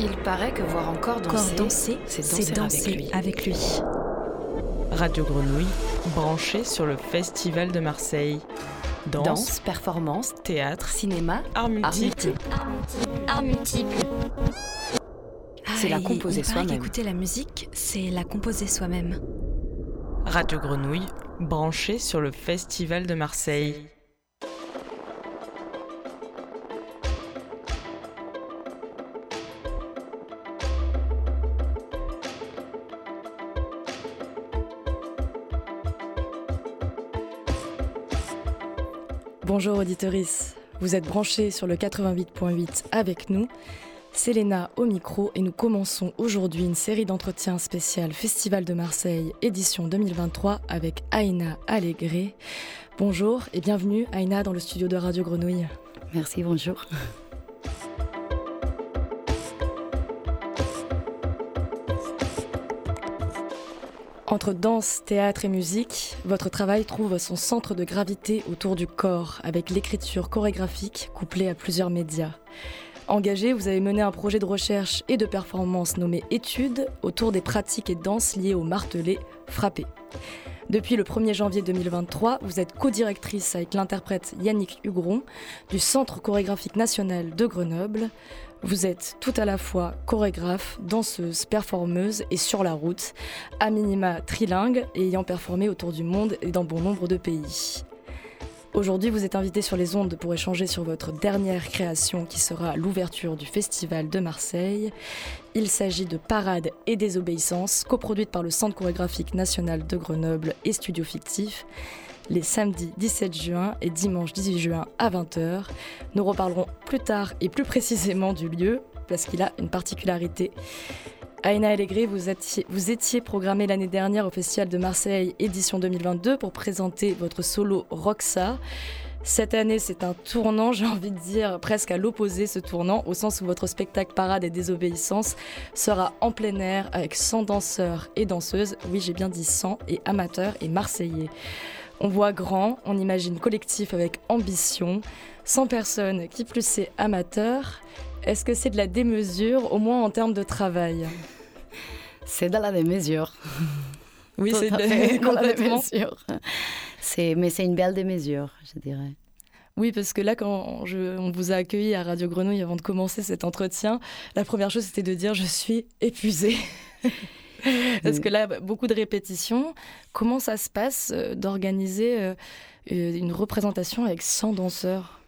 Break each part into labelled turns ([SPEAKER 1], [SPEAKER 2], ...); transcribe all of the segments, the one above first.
[SPEAKER 1] Il paraît que voir encore danser, c'est danser, avec, lui.
[SPEAKER 2] Radio Grenouille, branché sur le Festival de Marseille.
[SPEAKER 1] Danse, performance,
[SPEAKER 2] théâtre,
[SPEAKER 1] cinéma,
[SPEAKER 2] art multiple.
[SPEAKER 3] Art multiple.
[SPEAKER 1] C'est la composer soi-même.
[SPEAKER 3] Écouter la musique, c'est la composer soi-même.
[SPEAKER 2] Radio Grenouille, branché sur le Festival de Marseille.
[SPEAKER 4] Bonjour auditoris, vous êtes branchés sur le 88.8 avec nous. C'est Léna au micro et nous commençons aujourd'hui une série d'entretiens spécial Festival de Marseille édition 2023 avec Aïna Allégré. Bonjour et bienvenue Aïna dans le studio de Radio Grenouille.
[SPEAKER 5] Merci, bonjour.
[SPEAKER 4] Entre danse, théâtre et musique, votre travail trouve son centre de gravité autour du corps, avec l'écriture chorégraphique couplée à plusieurs médias. Engagé, vous avez mené un projet de recherche et de performance nommé Études autour des pratiques et danses liées au martelé frappé. Depuis le 1er janvier 2023, vous êtes co-directrice avec l'interprète Yannick Hugron du Centre chorégraphique national de Grenoble. Vous êtes tout à la fois chorégraphe, danseuse, performeuse et sur la route, à minima trilingue et ayant performé autour du monde et dans bon nombre de pays. Aujourd'hui, vous êtes invité sur les ondes pour échanger sur votre dernière création qui sera l'ouverture du Festival de Marseille. Il s'agit de Parade et Désobéissance, coproduite par le Centre chorégraphique national de Grenoble et Studio Fictif les samedis 17 juin et dimanche 18 juin à 20h. Nous reparlerons plus tard et plus précisément du lieu parce qu'il a une particularité. Aïna Allegri, vous étiez, vous étiez programmée l'année dernière au Festival de Marseille édition 2022 pour présenter votre solo Roxa. Cette année, c'est un tournant, j'ai envie de dire presque à l'opposé ce tournant, au sens où votre spectacle Parade et Désobéissance sera en plein air avec 100 danseurs et danseuses. Oui, j'ai bien dit 100 et amateurs et marseillais. On voit grand, on imagine collectif avec ambition, 100 personnes, qui plus c'est amateur. Est-ce que c'est de la démesure, au moins en termes de travail?
[SPEAKER 5] C'est de la démesure.
[SPEAKER 4] Oui, c'est
[SPEAKER 5] de la démesure. Mais c'est une belle démesure, je dirais.
[SPEAKER 4] Oui, parce que là, quand on vous a accueilli à Radio Grenouille avant de commencer cet entretien, la première chose c'était de dire je suis épuisée. Parce que là, beaucoup de répétitions. Comment ça se passe euh, d'organiser euh, une représentation avec 100 danseurs?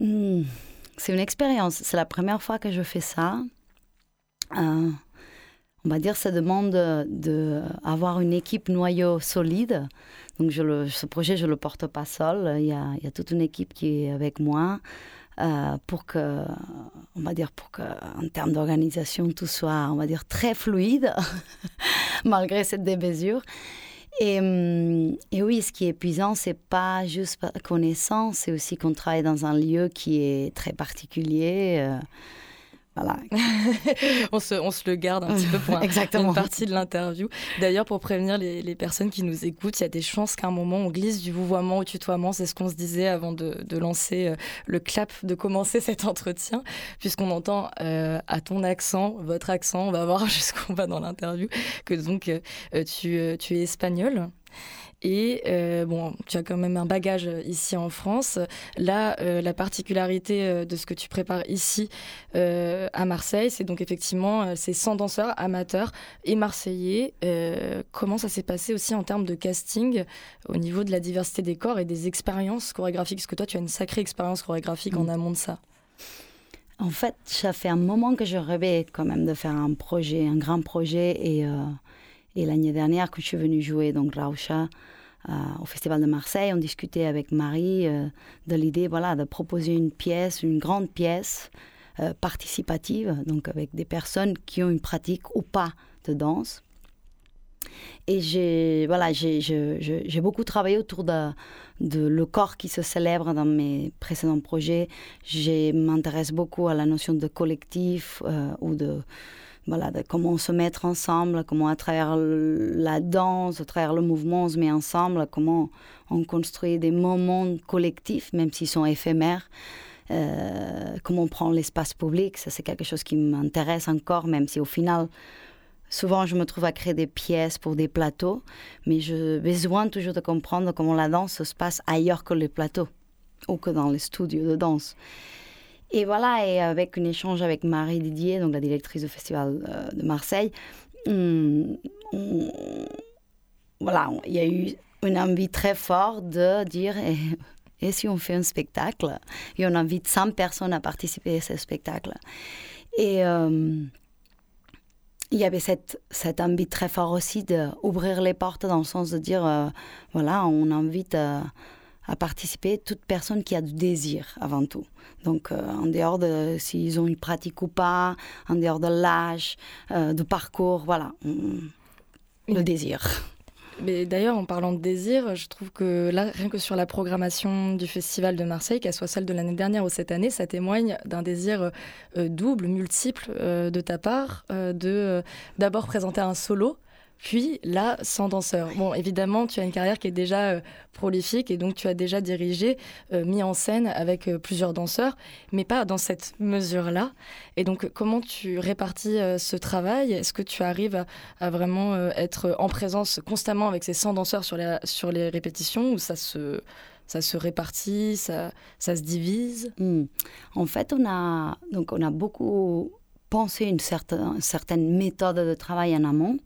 [SPEAKER 5] Hmm, C'est une expérience. C'est la première fois que je fais ça. Euh, on va dire, ça demande d'avoir une équipe noyau solide. Donc, je ce projet, je ne le porte pas seul. Il y a toute une équipe qui est avec moi. Euh, pour que, on va dire, pour que, en termes d'organisation, tout soit, on va dire, très fluide, malgré cette démesure. Et, hum, et, oui, ce qui est épuisant, c'est pas juste connaissance, c'est aussi qu'on travaille dans un lieu qui est très particulier. Euh, voilà.
[SPEAKER 4] on, se, on, se, le garde un petit peu pour une partie de l'interview. D'ailleurs, pour prévenir les, les, personnes qui nous écoutent, il y a des chances qu'à un moment, on glisse du vouvoiement au tutoiement. C'est ce qu'on se disait avant de, de lancer euh, le clap, de commencer cet entretien, puisqu'on entend euh, à ton accent, votre accent, on va voir jusqu'où on va dans l'interview, que donc euh, tu, tu es espagnol. Et euh, bon, tu as quand même un bagage ici en France. Là, euh, la particularité euh, de ce que tu prépares ici à Marseille, c'est donc effectivement ces 100 danseurs amateurs et marseillais. comment ça s'est passé aussi en termes de casting au niveau de la diversité des corps et des expériences chorégraphiques? Parce que toi, tu as une sacrée expérience chorégraphique en mm. amont de ça.
[SPEAKER 5] En fait, ça fait un moment que je rêvais quand même de faire un projet, un grand projet. Et et l'année dernière, quand je suis venue jouer donc Rausha euh, au Festival de Marseille, on discutait avec Marie euh, de l'idée voilà, de proposer une pièce, une grande pièce euh, participative, donc avec des personnes qui ont une pratique ou pas de danse. Et j'ai voilà, beaucoup travaillé autour de, le corps qui se célèbre dans mes précédents projets. Je m'intéresse beaucoup à la notion de collectif ou de voilà, comment se mettre ensemble, comment à travers la danse, à travers le mouvement, on se met ensemble, comment on construit des moments collectifs, même s'ils sont éphémères. comment on prend l'espace public. Ça, c'est quelque chose qui m'intéresse encore, même si au final, Souvent, je me trouve à créer des pièces pour des plateaux, mais j'ai besoin toujours de comprendre comment la danse se passe ailleurs que les plateaux ou que dans les studios de danse. Et voilà, et avec un échange avec Marie Didier, donc la directrice du Festival euh, de Marseille, voilà, il y a eu une envie très forte de dire et, et, si on fait un spectacle Et on invite 100 personnes à participer à ce spectacle. Et. Euh, il y avait cette, cette envie très fort aussi d'ouvrir les portes dans le sens de dire, euh, voilà, on invite à, participer toute personne qui a du désir avant tout. Donc, euh, en dehors de s'ils ont une pratique ou pas, en dehors de l'âge, du parcours, voilà, le désir.
[SPEAKER 4] Mais d'ailleurs, en parlant de désir, je trouve que là, rien que sur la programmation du Festival de Marseille, qu'elle soit celle de l'année dernière ou cette année, ça témoigne d'un désir euh, double, multiple euh, de ta part, euh, de d'abord présenter un solo puis là, sans danseur. Bon, évidemment, tu as une carrière qui est déjà euh, prolifique et donc tu as déjà dirigé, euh, mis en scène avec euh, plusieurs danseurs, mais pas dans cette mesure-là. Et donc, comment tu répartis ce travail? Est-ce que tu arrives à, vraiment être en présence constamment avec ces 100 danseurs sur les, répétitions ou ça se répartit, ça, ça se divise?
[SPEAKER 5] Hmm. En fait, on a, donc on a beaucoup penser une certaine, certaine méthode de travail en amont.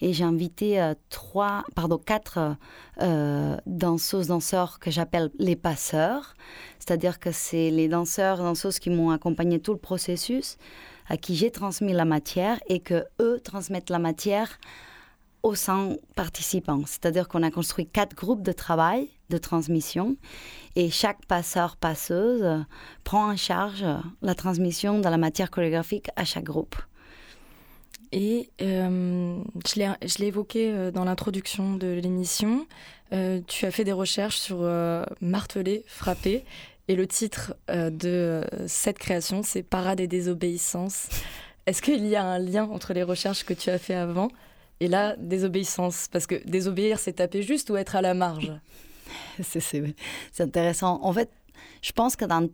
[SPEAKER 5] Et j'ai invité euh, trois, pardon, quatre euh, danseuses, danseurs que j'appelle les passeurs. C'est-à-dire que c'est les danseurs, danseuses qui m'ont accompagné tout le processus, à qui j'ai transmis la matière et que eux transmettent la matière aux 100 participants. C'est-à-dire qu'on a construit quatre groupes de travail, de transmission, et chaque passeur, passeuse prend en charge la transmission de la matière chorégraphique à chaque groupe.
[SPEAKER 4] Et euh, je l'ai évoqué euh, dans l'introduction de l'émission, euh, tu as fait des recherches sur marteler, frapper, et le titre de cette création, c'est Parade et désobéissance. Est-ce qu'il y a un lien entre les recherches que tu as fait avant et là, désobéissance Parce que désobéir, c'est taper juste ou être à la marge
[SPEAKER 5] C'est intéressant. En fait, je pense que dans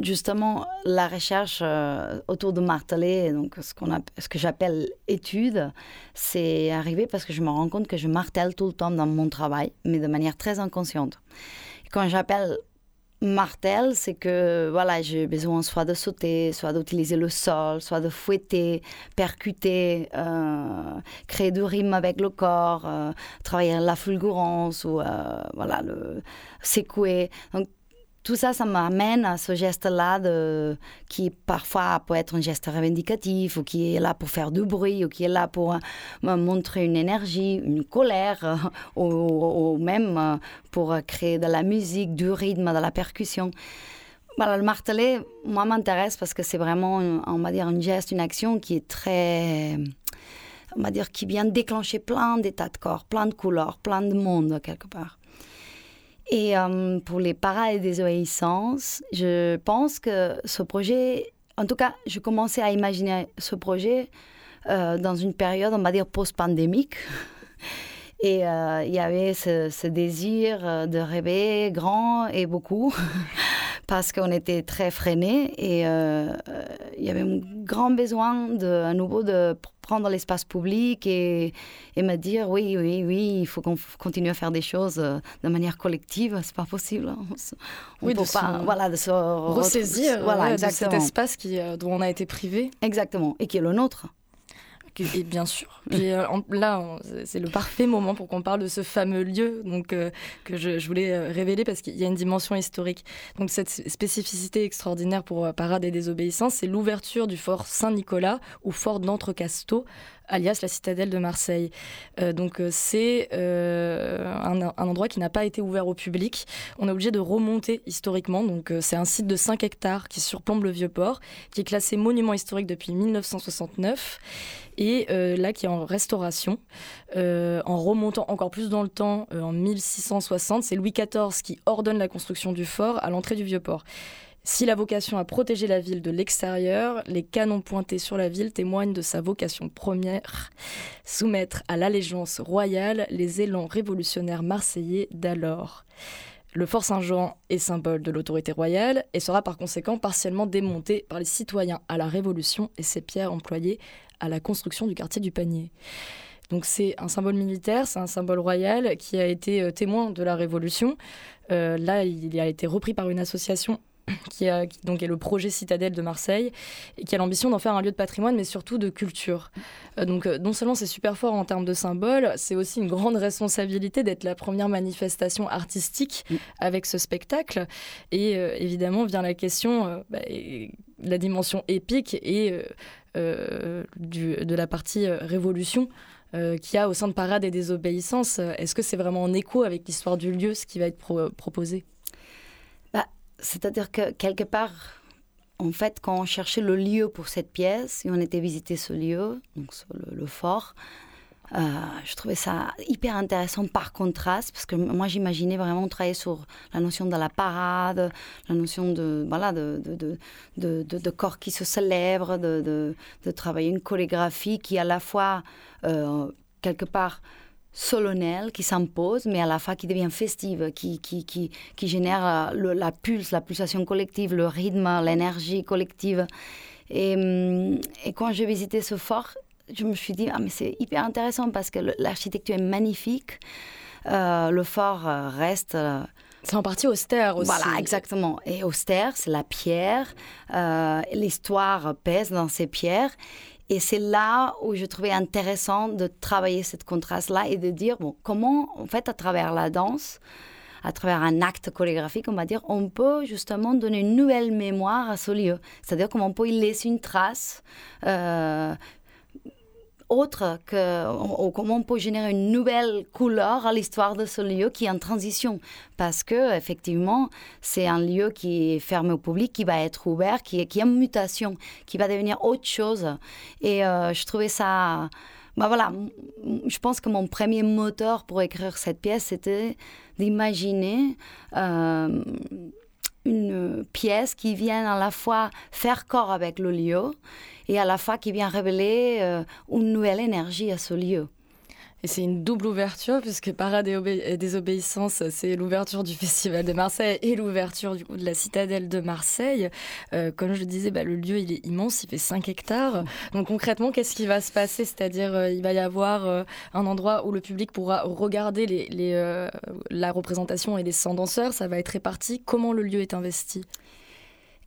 [SPEAKER 5] justement la recherche euh, autour de marteler, donc ce, qu'on ce que j'appelle étude, c'est arrivé parce que je me rends compte que je martèle tout le temps dans mon travail, mais de manière très inconsciente. quand j'appelle martel, c'est que voilà, j'ai besoin soit de sauter, soit d'utiliser le sol, soit de fouetter, percuter, euh, créer du rythme avec le corps, euh, travailler la fulgurance ou euh, voilà le secouer. Tout ça, ça m'amène à ce geste-là qui parfois peut être un geste revendicatif ou qui est là pour faire du bruit ou qui est là pour euh, montrer une énergie, une colère ou, même euh, pour créer de la musique, du rythme, de la percussion. Voilà, le martelet, moi, m'intéresse parce que c'est vraiment, on va dire, un geste, une action qui est très, on va dire, qui vient déclencher plein d'états de corps, plein de couleurs, plein de monde quelque part. Et euh, pour les parades et désobéissances, je pense que ce projet, en tout cas, je commençais à imaginer ce projet euh, dans une période, on va dire, post-pandémique. Et euh, il y avait ce, désir de rêver grand et beaucoup, parce qu'on était très freinés et il y avait un grand besoin de, à nouveau de prendre l'espace public et, et, me dire oui, oui, oui, il faut qu'on continue à faire des choses euh, de manière collective. C'est pas possible. Hein.
[SPEAKER 4] On, oui, peut pas, voilà, de se ressaisir voilà, de cet espace qui, euh, dont on a été privé.
[SPEAKER 5] Exactement, et qui est le nôtre.
[SPEAKER 4] Et bien sûr. Puis euh, là, c'est le parfait moment pour qu'on parle de ce fameux lieu donc, que je, je, voulais révéler parce qu'il y a une dimension historique. Donc cette spécificité extraordinaire pour Parade et Désobéissance, c'est l'ouverture du fort Saint-Nicolas ou fort d'Entrecasteaux alias la citadelle de Marseille. Euh, donc euh, c'est euh, un, endroit qui n'a pas été ouvert au public. On est obligé de remonter historiquement. Donc c'est un site de 5 hectares qui surplombe le vieux port, qui est classé monument historique depuis 1969 et là qui est en restauration. en remontant encore plus dans le temps, en 1660, c'est Louis XIV qui ordonne la construction du fort à l'entrée du vieux Si la vocation à protéger la ville de l'extérieur, les canons pointés sur la ville témoignent de sa vocation première, soumettre à l'allégeance royale les élans révolutionnaires marseillais d'alors. Le Fort Saint-Jean est symbole de l'autorité royale et sera par conséquent partiellement démonté par les citoyens à la Révolution et ses pierres employées à la construction du quartier du Panier. Donc c'est un symbole militaire, c'est un symbole royal qui a été euh, témoin de la Révolution. Euh, là, il a été repris par une association qui, a, donc est le projet Citadelle de Marseille et qui a l'ambition d'en faire un lieu de patrimoine, mais surtout de culture. Euh, donc euh, non seulement c'est super fort en termes de symbole, c'est aussi une grande responsabilité d'être la première manifestation artistique avec ce spectacle. Et euh, évidemment vient la question, bah, la dimension épique et du, de la partie révolution. qu'il y a au sein de Parade et Désobéissance. Est-ce que c'est vraiment en écho avec l'histoire du lieu, ce qui va être proposé?
[SPEAKER 5] C'est-à-dire que quelque part, en fait, quand on cherchait le lieu pour cette pièce, et on était visiter ce lieu, donc le, fort, euh, je trouvais ça hyper intéressant par contraste, parce que moi j'imaginais vraiment travailler sur la notion de la parade, la notion de, voilà, de, de, de, corps qui se célèbre, de, travailler une chorégraphie qui à la fois, euh, quelque part, solennelle qui s'impose, mais à la fois qui devient festive, qui, qui, qui, qui génère euh, la pulse, la pulsation collective, le rythme, l'énergie collective. Et, hum, et, quand j'ai visité ce fort, je me suis dit, ah, mais c'est hyper intéressant parce que l'architecture est magnifique. Euh, le fort euh, reste.
[SPEAKER 4] c'est en partie austère aussi.
[SPEAKER 5] Voilà, exactement. Et austère, c'est la pierre. L'histoire pèse dans ces pierres. Et c'est là où je trouvais intéressant de travailler cette contraste-là et de dire, bon, comment, en fait, à travers la danse, à travers un acte chorégraphique, on va dire, on peut justement donner une nouvelle mémoire à ce lieu. C'est-à-dire comment on peut y laisser une trace euh, autre que comment on peut générer une nouvelle couleur à l'histoire de ce lieu qui est en transition. Parce que effectivement c'est un lieu qui est fermé au public qui va être ouvert qui est qui en mutation qui va devenir autre chose. Et euh, je trouvais ça bah voilà je pense que mon premier moteur pour écrire cette pièce c'était d'imaginer euh, une pièce qui vient à la fois faire corps avec le lieu et à la fois qui vient révéler euh, une nouvelle énergie à ce lieu.
[SPEAKER 4] Et c'est une double ouverture, puisque Parade et Désobéissance, c'est l'ouverture du Festival de Marseille et l'ouverture du coup de la citadelle de Marseille. Euh, comme je le disais, bah, le lieu il est immense, il fait 5 hectares. Donc concrètement, qu'est-ce qui va se passer? C'est-à-dire, euh, il va y avoir un endroit où le public pourra regarder les, la représentation et les 100 danseurs. Ça va être réparti. Comment le lieu est investi?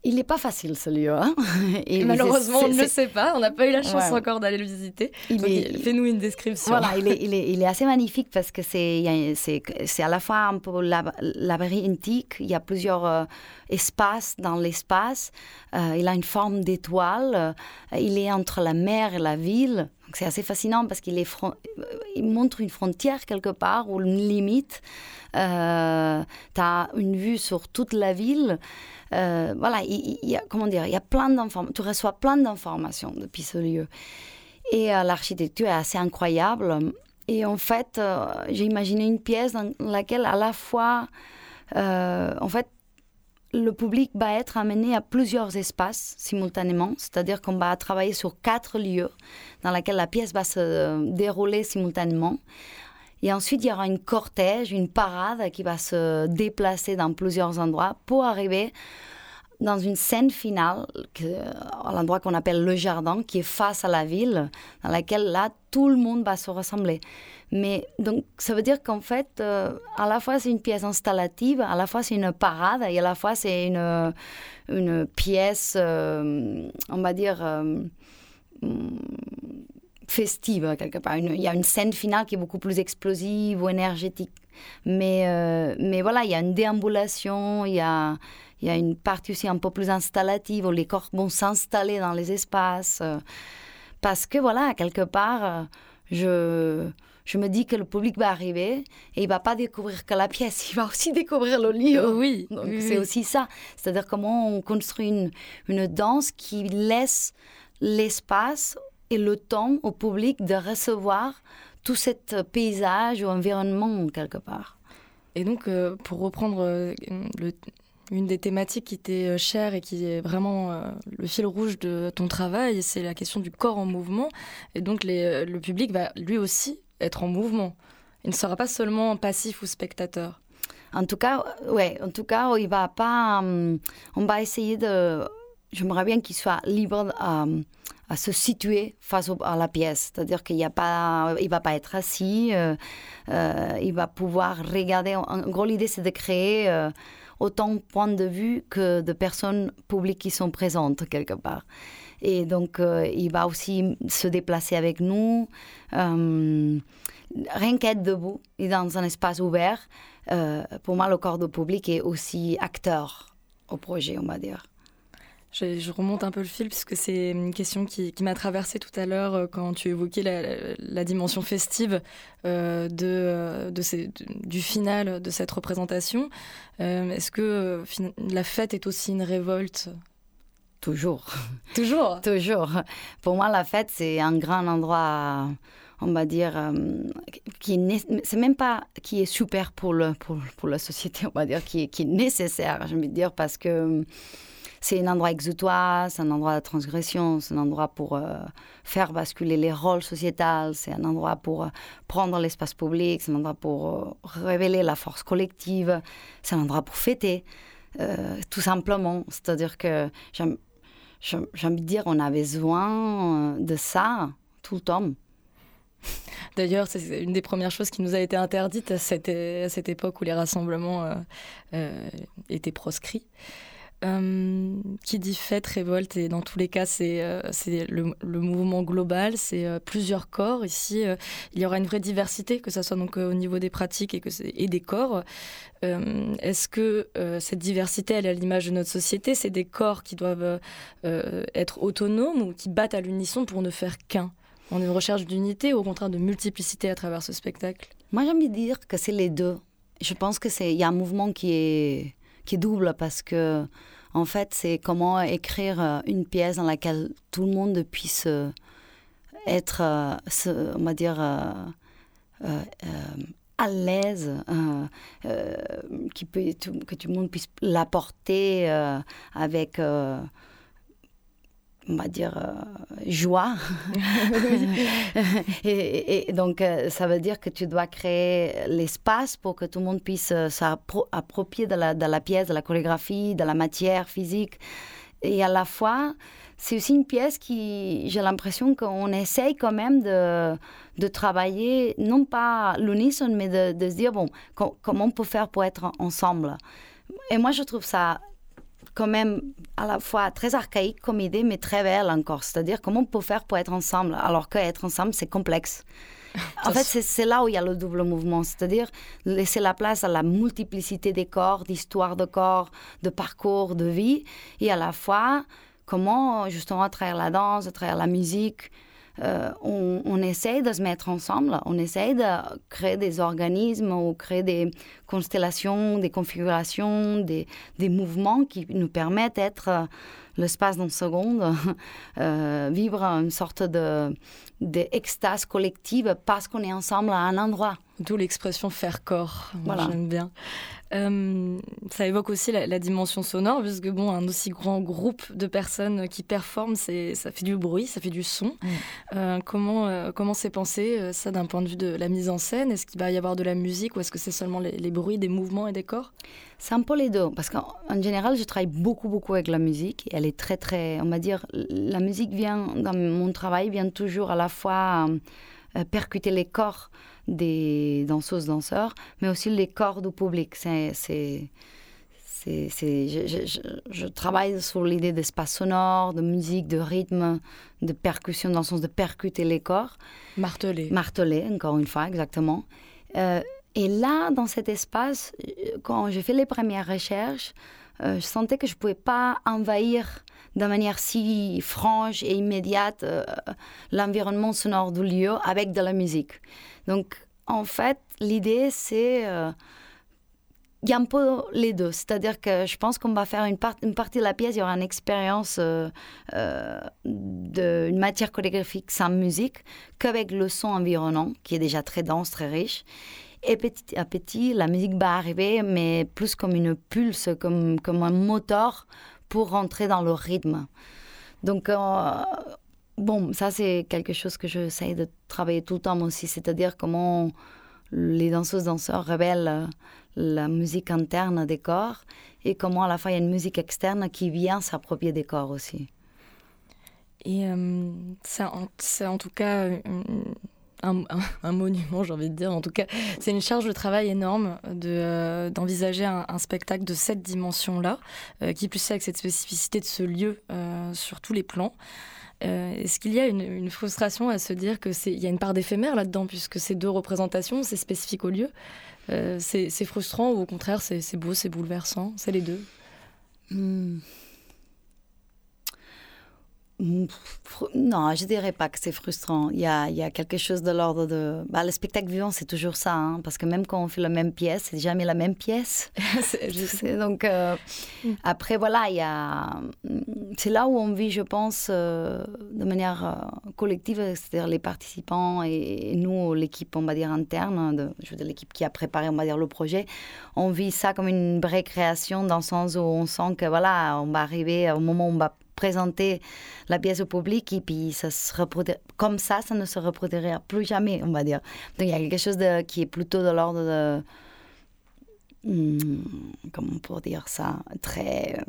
[SPEAKER 5] Il n'est pas facile ce lieu. Hein
[SPEAKER 4] et Malheureusement, on ne le sait pas. On n'a pas eu la chance encore d'aller le visiter. Fais-nous une description.
[SPEAKER 5] Voilà, il est, il, est, il est, assez magnifique parce que c'est à la fois un peu labyrinthique. Il y a plusieurs euh, espaces dans l'espace. Euh, il a une forme d'étoile. Euh, il est entre la mer et la ville. C'est assez fascinant parce qu'il il montre une frontière quelque part ou une limite. tu as une vue sur toute la ville. Euh, voilà, comment dire, il y a plein d'informations, tu reçois plein d'informations depuis ce lieu. Et euh, l'architecture est assez incroyable. Et en fait, euh, j'ai imaginé une pièce dans laquelle à la fois, en fait, le public va être amené à plusieurs espaces simultanément, c'est-à-dire qu'on va travailler sur quatre lieux dans lesquels la pièce va se dérouler simultanément. Et ensuite, il y aura une cortège, une parade qui va se déplacer dans plusieurs endroits pour arriver dans une scène finale, à l'endroit qu'on appelle le jardin, qui est face à la ville, dans laquelle là, tout le monde va se rassembler. Mais donc, ça veut dire qu'en fait, euh, à la fois c'est une pièce installative, à la fois c'est une parade, et à la fois c'est une, pièce, euh, on va dire, euh, festive quelque part. il y a une scène finale qui est beaucoup plus explosive ou énergétique. Mais, mais voilà, il y a une déambulation, il y a, il y a une partie aussi un peu plus installative où les corps vont s'installer dans les espaces. Euh, parce que voilà, quelque part, euh, je, je me dis que le public va arriver et il va pas découvrir que la pièce, il va aussi découvrir le lieu.
[SPEAKER 4] Oui,
[SPEAKER 5] Donc c'est aussi ça. C'est-à-dire comment on construit une, une danse qui laisse l'espace et le temps au public de recevoir tout cet paysage ou environnement quelque part.
[SPEAKER 4] Et donc, euh, pour reprendre euh, une des thématiques qui t'est euh, chère et qui est vraiment le fil rouge de ton travail, c'est la question du corps en mouvement. Et donc, le public va lui aussi être en mouvement. Il ne sera pas seulement passif ou spectateur.
[SPEAKER 5] En tout cas, ouais, en tout cas, il va pas. Hum, on va essayer de. J'aimerais bien qu'il soit libre à, à, se situer face à la pièce, c'est-à-dire qu'il n'y va pas être assis, euh, euh, il va pouvoir regarder. En gros, l'idée c'est de créer euh, autant de points de vue que de personnes publiques qui sont présentes quelque part. Et donc, il va aussi se déplacer avec nous. rien qu'être debout et dans un espace ouvert, euh, pour moi, le corps de public est aussi acteur au projet, on va dire.
[SPEAKER 4] Je, remonte un peu le fil puisque c'est une question qui, m'a traversée tout à l'heure euh, quand tu évoquais la, dimension festive euh, de, du final de cette représentation. Est-ce que la fête est aussi une révolte?
[SPEAKER 5] Toujours.
[SPEAKER 4] Toujours?
[SPEAKER 5] Toujours. Pour moi, la fête, c'est un grand endroit on va dire, euh, qui c'est même pas qui est super pour, le, pour, pour, la société, on va dire, qui est, qui est nécessaire, je veux dire, parce que euh, c'est un endroit exutoire, c'est un endroit de transgression, c'est un endroit pour euh, faire basculer les rôles sociétals, c'est un endroit pour prendre l'espace public, c'est un endroit pour révéler la force collective, c'est un endroit pour fêter, tout simplement. C'est-à-dire que j'ai envie de dire, on a besoin de ça tout le temps.
[SPEAKER 4] D'ailleurs, c'est une des premières choses qui nous a été interdite à cette, époque où les rassemblements euh, euh, étaient proscrits. Euh, qui dit fête, révolte, et dans tous les cas, c'est le, le, mouvement global, c'est plusieurs corps. Ici, il y aura une vraie diversité, que ce soit donc au niveau des pratiques et, des corps. Est-ce que cette diversité, elle est à l'image de notre société? C'est des corps qui doivent être autonomes ou qui battent à l'unisson pour ne faire qu'un? On est une recherche d'unité ou au contraire de multiplicité à travers ce spectacle?
[SPEAKER 5] Moi, j'aime dire que c'est les deux. Je pense que c'est il y a un mouvement qui est qui est double parce que en fait, c'est comment écrire euh, une pièce dans laquelle tout le monde puisse euh, être, euh, on va dire, à l'aise, que tout le monde puisse l'apporter avec on va dire, euh, joie. et, donc, euh, ça veut dire que tu dois créer l'espace pour que tout le monde puisse euh, s'approprier de la, de la pièce, de la chorégraphie, de la matière physique. Et à la fois, c'est aussi une pièce qui, j'ai l'impression qu'on essaye quand même de, de travailler, non pas l'unisson, mais de, de, se dire, bon, comment on peut faire pour être ensemble. Et moi, je trouve ça quand même à la fois très archaïque comme idée, mais très belle encore. C'est-à-dire comment on peut faire pour être ensemble, alors qu'être ensemble, c'est complexe. En fait, c'est là où il y a le double mouvement, c'est-à-dire laisser la place à la multiplicité des corps, d'histoires de corps, de parcours, de vie, et à la fois comment justement à travers la danse, à travers la musique, euh, on, on, essaye de se mettre ensemble, on essaye de créer des organismes ou créer des constellations, des configurations, des, des mouvements qui nous permettent d'être euh, l'espace d'une seconde, euh, vivre une sorte de d'extase collective parce qu'on est ensemble à un endroit.
[SPEAKER 4] D'où l'expression faire corps. Voilà. J'aime bien. Euh, ça évoque aussi la, dimension sonore, puisque bon, un aussi grand groupe de personnes qui performent, c'est, ça fait du bruit, ça fait du son. Mm. Euh, comment euh, comment c'est pensé ça d'un point de vue de la mise en scène? Est-ce qu'il va y avoir de la musique ou est-ce que c'est seulement les, bruits, des mouvements et des corps?
[SPEAKER 5] C'est un peu les deux, parce qu'en général, je travaille beaucoup beaucoup avec la musique. Elle est très très, on va dire, la musique vient dans mon travail vient toujours à la fois percuter les corps des danseuses, danseurs, mais aussi les corps du public. C'est, c'est, c'est, je, je, travaille sur l'idée d'espace sonore, de musique, de rythme, de percussion, dans le sens de percuter les corps.
[SPEAKER 4] Marteler.
[SPEAKER 5] Marteler, encore une fois, exactement. Euh, et là, dans cet espace, quand j'ai fait les premières recherches, euh, je sentais que je ne pouvais pas envahir de manière si franche et immédiate euh, l'environnement sonore du lieu avec de la musique. Donc, en fait, l'idée, c'est... Euh, il y a un peu les deux. C'est-à-dire que je pense qu'on va faire une, partie de la pièce, il y aura une expérience euh, euh, d'une matière chorégraphique sans musique, qu'avec le son environnant, qui est déjà très dense, très riche. Et petit à petit, la musique va arriver, mais plus comme une pulse, comme, comme un moteur pour rentrer dans le rythme. Donc, Bon, ça c'est quelque chose que j'essaie de travailler tout le temps aussi, c'est-à-dire comment les danseuses-danseurs révèlent la musique interne des corps et comment à la fois il y a une musique externe qui vient s'approprier des corps aussi.
[SPEAKER 4] Et c'est en, tout cas un, monument, j'ai envie de dire. En tout cas, c'est une charge de travail énorme de, d'envisager un, spectacle de cette dimension-là, qui plus avec cette spécificité de ce lieu sur tous les plans. Euh, est-ce qu'il y a une, frustration à se dire qu'il y a une part d'éphémère là-dedans, puisque ces deux représentations, c'est spécifique au lieu euh, C'est frustrant ou au contraire, c'est beau, c'est bouleversant C'est les deux? Hmm.
[SPEAKER 5] Non, je dirais pas que c'est frustrant. Il y a, il y a quelque chose de l'ordre de... Bah, le spectacle vivant, c'est toujours ça, hein, parce que même quand on fait la même pièce, c'est jamais la même pièce. Donc, euh, mm. après, voilà, il y a... C'est là où on vit, je pense, euh, de manière euh, collective, c'est-à-dire les participants et, nous, l'équipe, on va dire, interne, de, je veux dire, l'équipe qui a préparé, on va dire, le projet, on vit ça comme une vraie création dans le sens où on sent que, voilà, on va arriver au moment où on va présenter la pièce au public et puis ça se comme ça, ça ne se reproduira plus jamais, on va dire. Donc il y a quelque chose de, qui est plutôt de l'ordre de, hmm, comment peut dire ça, très...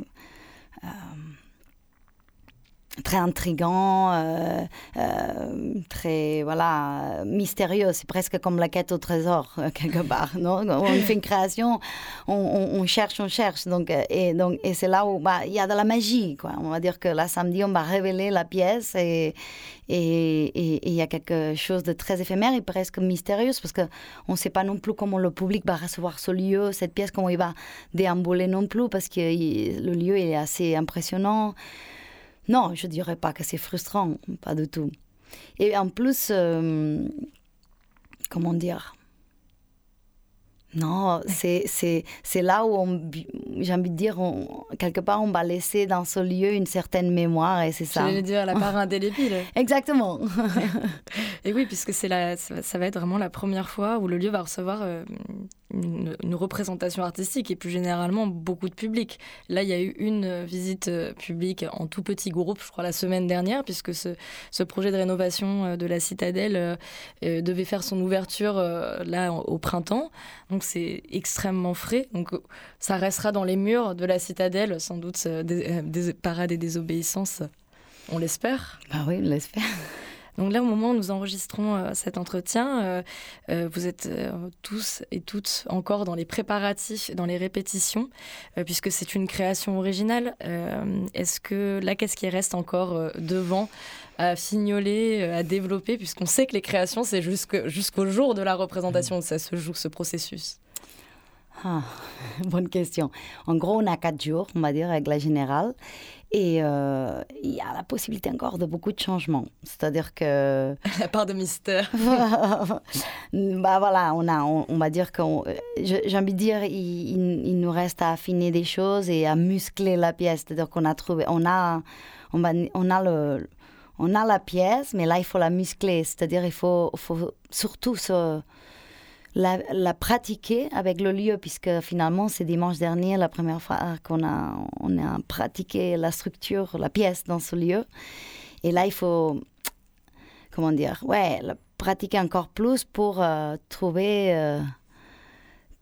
[SPEAKER 5] Euh, très intrigant, euh, euh, très voilà mystérieux. C'est presque comme la quête au trésor euh, quelque part. Non? On fait une création, on, cherche, on cherche. Donc et donc et c'est là où bah, il y a de la magie. Quoi. On va dire que là samedi on va révéler la pièce et et il y a quelque chose de très éphémère et presque mystérieux parce que on ne sait pas non plus comment le public va recevoir ce lieu, cette pièce, comment il va déambuler non plus parce que le lieu est assez impressionnant. Non, je dirais pas que c'est frustrant, pas du tout. Et en plus, euh, comment dire? Non, c'est, c'est, là où j'ai envie de dire, quelque part, on va laisser dans ce lieu une certaine mémoire et c'est ça.
[SPEAKER 4] Je dire la part indélébile.
[SPEAKER 5] Exactement.
[SPEAKER 4] et oui, puisque c'est la, ça va être vraiment la première fois où le lieu va recevoir euh, une, représentation artistique et plus généralement beaucoup de public. Là, il y a eu une visite euh, publique en tout petit groupe, je crois, la semaine dernière, puisque ce, projet de rénovation euh, de la citadelle euh, devait faire son ouverture là au printemps. Donc c'est extrêmement frais. Donc ça restera dans les murs de la citadelle, sans doute des, des parades et désobéissances. On l'espère.
[SPEAKER 5] Bah oui, on l'espère.
[SPEAKER 4] Donc là, au moment où nous enregistrons euh, cet entretien, euh, euh, vous êtes tous et toutes encore dans les préparatifs, dans les répétitions, puisque c'est une création originale. Est-ce que là, qu'est-ce qui reste encore devant à fignoler, à développer, puisqu'on sait que les créations, c'est jusqu'au jour de la représentation que ça se joue, ce processus?
[SPEAKER 5] Ah, bonne question. En gros, on a quatre jours, on va dire, avec la générale. Et euh, il y a la possibilité encore de beaucoup de changements. C'est-à-dire que...
[SPEAKER 4] La part de mystère.
[SPEAKER 5] bah voilà, on, a, on, va dire que... J'ai envie de dire, il, il, nous reste à affiner des choses et à muscler la pièce. C'est-à-dire qu'on a trouvé... On a, on, va, on a le... On a la pièce, mais là, il faut la muscler. C'est-à-dire, il faut, faut surtout se la, pratiquer avec le lieu, puisque finalement, c'est dimanche dernier la première fois qu'on a, on pratiqué la structure, la pièce dans ce lieu. Et là, il faut, comment dire, ouais, la pratiquer encore plus pour euh, trouver euh,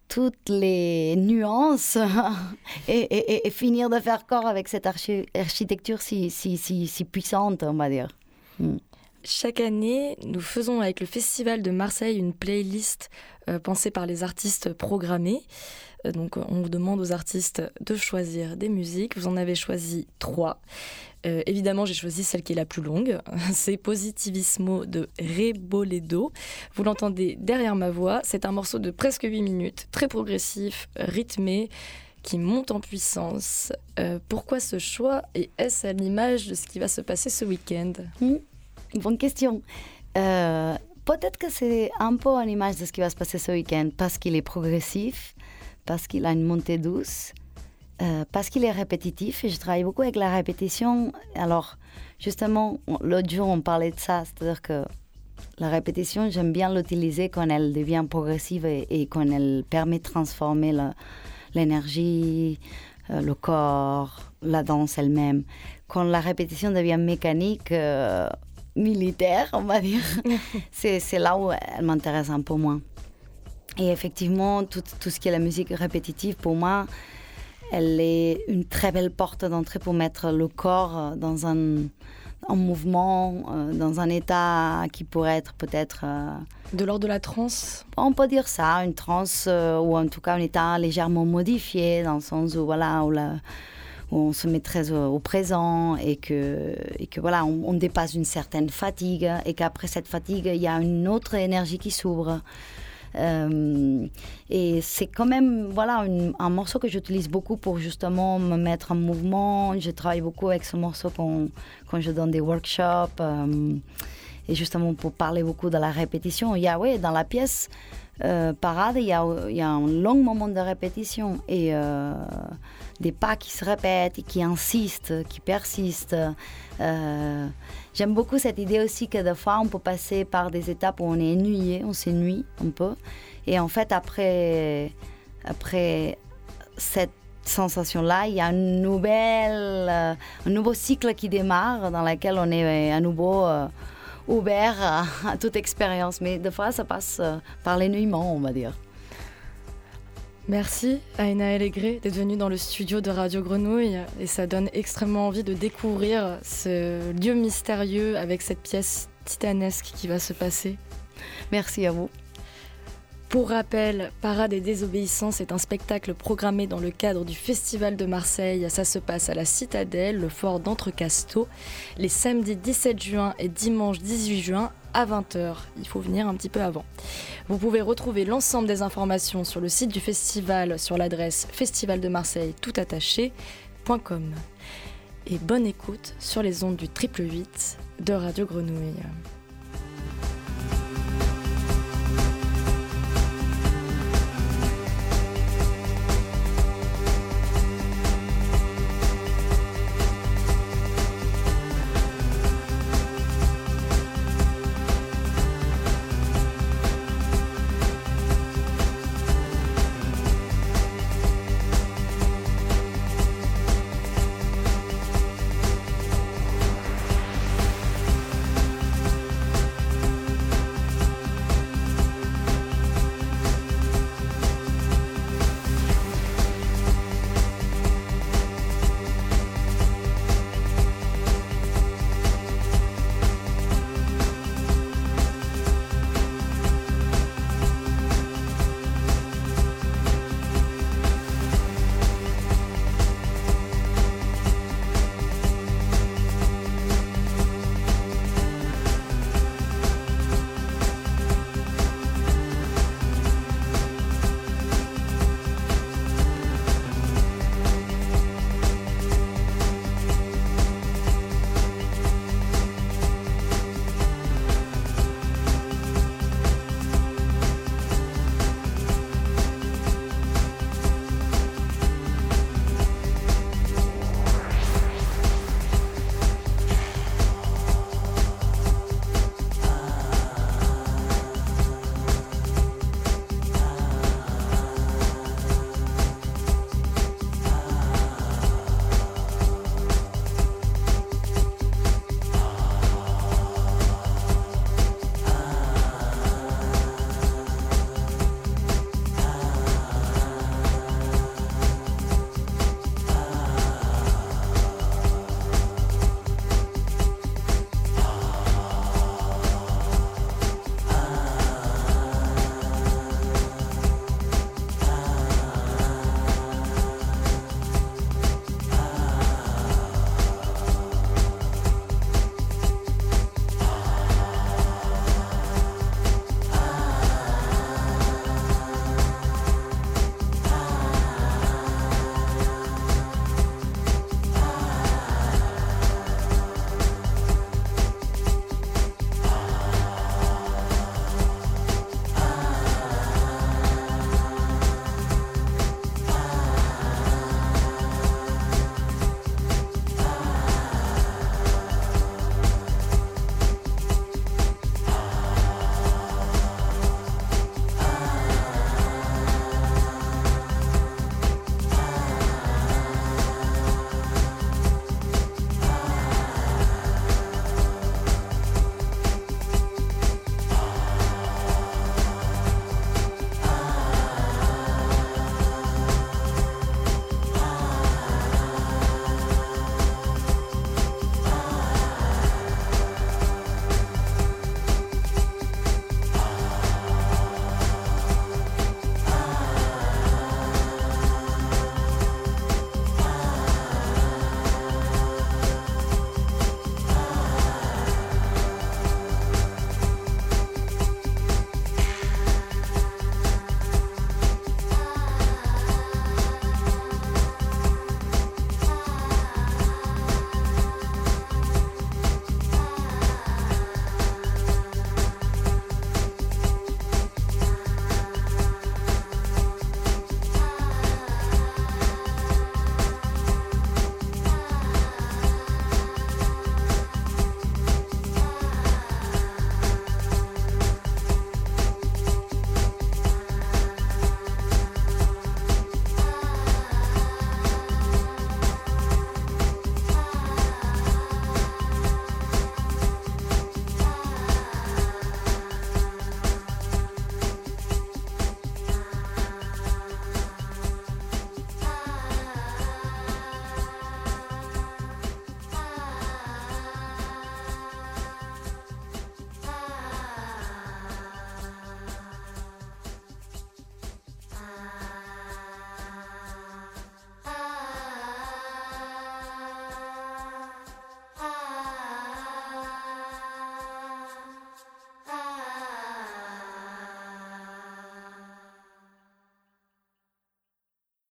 [SPEAKER 5] toutes les nuances et, finir de faire corps avec cette architecture si, si, si, si, puissante, on va dire. Hmm.
[SPEAKER 4] Chaque année, nous faisons avec le Festival de Marseille une playlist euh, pensée par les artistes programmés. Euh, donc, on vous demande aux artistes de choisir des musiques. Vous en avez choisi trois. Euh, évidemment, j'ai choisi celle qui est la plus longue. C'est Positivismo de Reboledo. Vous l'entendez derrière ma voix. C'est un morceau de presque 8 minutes, très progressif, rythmé qui monte en puissance. pourquoi ce choix et est-ce à l'image de ce qui va se passer ce week-end?
[SPEAKER 5] Hmm. Bonne question. Euh, peut-être que c'est un peu en image de ce qui va se passer ce week-end, parce qu'il est progressif, parce qu'il a une montée douce, euh, parce qu'il est répétitif. Et je travaille beaucoup avec la répétition. Alors, justement, l'autre jour, on parlait de ça, c'est-à-dire que la répétition, j'aime bien l'utiliser quand elle devient progressive et, quand elle permet de transformer l'énergie, euh, le corps, la danse elle-même. Quand la répétition devient mécanique, militaire, on va dire, c'est là où elle m'intéresse un peu moins. Et effectivement, tout, tout, ce qui est la musique répétitive, pour moi, elle est une très belle porte d'entrée pour mettre le corps dans un, en mouvement, euh, dans un état qui pourrait être peut-être... Euh,
[SPEAKER 4] de l'ordre de la transe
[SPEAKER 5] On peut dire ça, une transe, euh, ou en tout cas un état légèrement modifié, dans le sens où, voilà, où, la, où on se met très au, présent et que, et que voilà, on, on dépasse une certaine fatigue et qu'après cette fatigue, il y a une autre énergie qui s'ouvre. Euh, et c'est quand même voilà un morceau que j'utilise beaucoup pour justement me mettre en mouvement. Je travaille beaucoup avec ce morceau quand, quand je donne des workshops. Euh, et justement pour parler beaucoup de la répétition. Il y a, oui, dans la pièce euh, Parade, il y, a, il y, a, un long moment de répétition et des pas qui se répètent, qui insistent, qui persistent. J'aime beaucoup cette idée aussi que des fois, on peut passer par des étapes où on est ennuyé, on s'ennuie un peu. Et en fait, après, après cette sensation-là, il y a une nouvelle, euh, un nouveau cycle qui démarre dans lequel on est à nouveau euh, ouvert à, toute expérience. Mais des fois, ça passe euh, par l'énuiement, on va dire.
[SPEAKER 4] Merci à Aina Légré d'être venue dans le studio de Radio Grenouille et ça donne extrêmement envie de découvrir ce lieu mystérieux avec cette pièce titanesque qui va se passer.
[SPEAKER 5] Merci à vous.
[SPEAKER 4] Pour rappel, Parade et désobéissance est un spectacle programmé dans le cadre du Festival de Marseille. Ça se passe à la Citadelle, le fort d'Entrecasteaux, les samedis 17 juin et dimanche 18 juin à 20h. Il faut venir un petit peu avant. Vous pouvez retrouver l'ensemble des informations sur le site du festival sur l'adresse festivaldemarseille Et bonne écoute sur les ondes du triple 8 de Radio Grenouille.